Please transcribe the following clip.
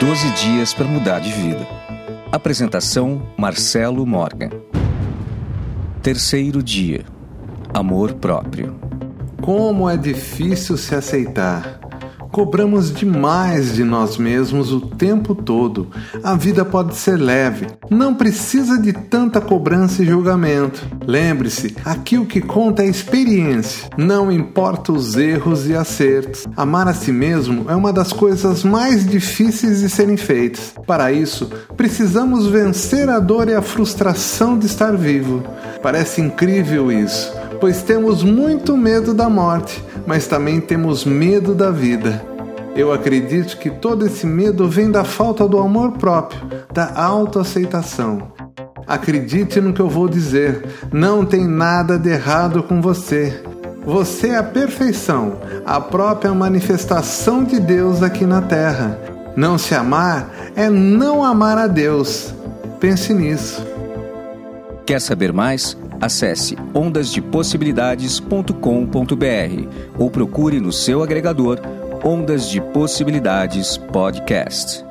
12 dias para mudar de vida. Apresentação Marcelo Morgan. Terceiro dia. Amor próprio. Como é difícil se aceitar. Cobramos demais de nós mesmos o tempo todo. A vida pode ser leve, não precisa de tanta cobrança e julgamento. Lembre-se, aqui o que conta é a experiência, não importa os erros e acertos. Amar a si mesmo é uma das coisas mais difíceis de serem feitas. Para isso, precisamos vencer a dor e a frustração de estar vivo. Parece incrível isso, pois temos muito medo da morte mas também temos medo da vida. Eu acredito que todo esse medo vem da falta do amor próprio, da autoaceitação. Acredite no que eu vou dizer, não tem nada de errado com você. Você é a perfeição, a própria manifestação de Deus aqui na Terra. Não se amar é não amar a Deus. Pense nisso. Quer saber mais? Acesse ondasdepossibilidades.com.br ou procure no seu agregador Ondas de Possibilidades Podcast.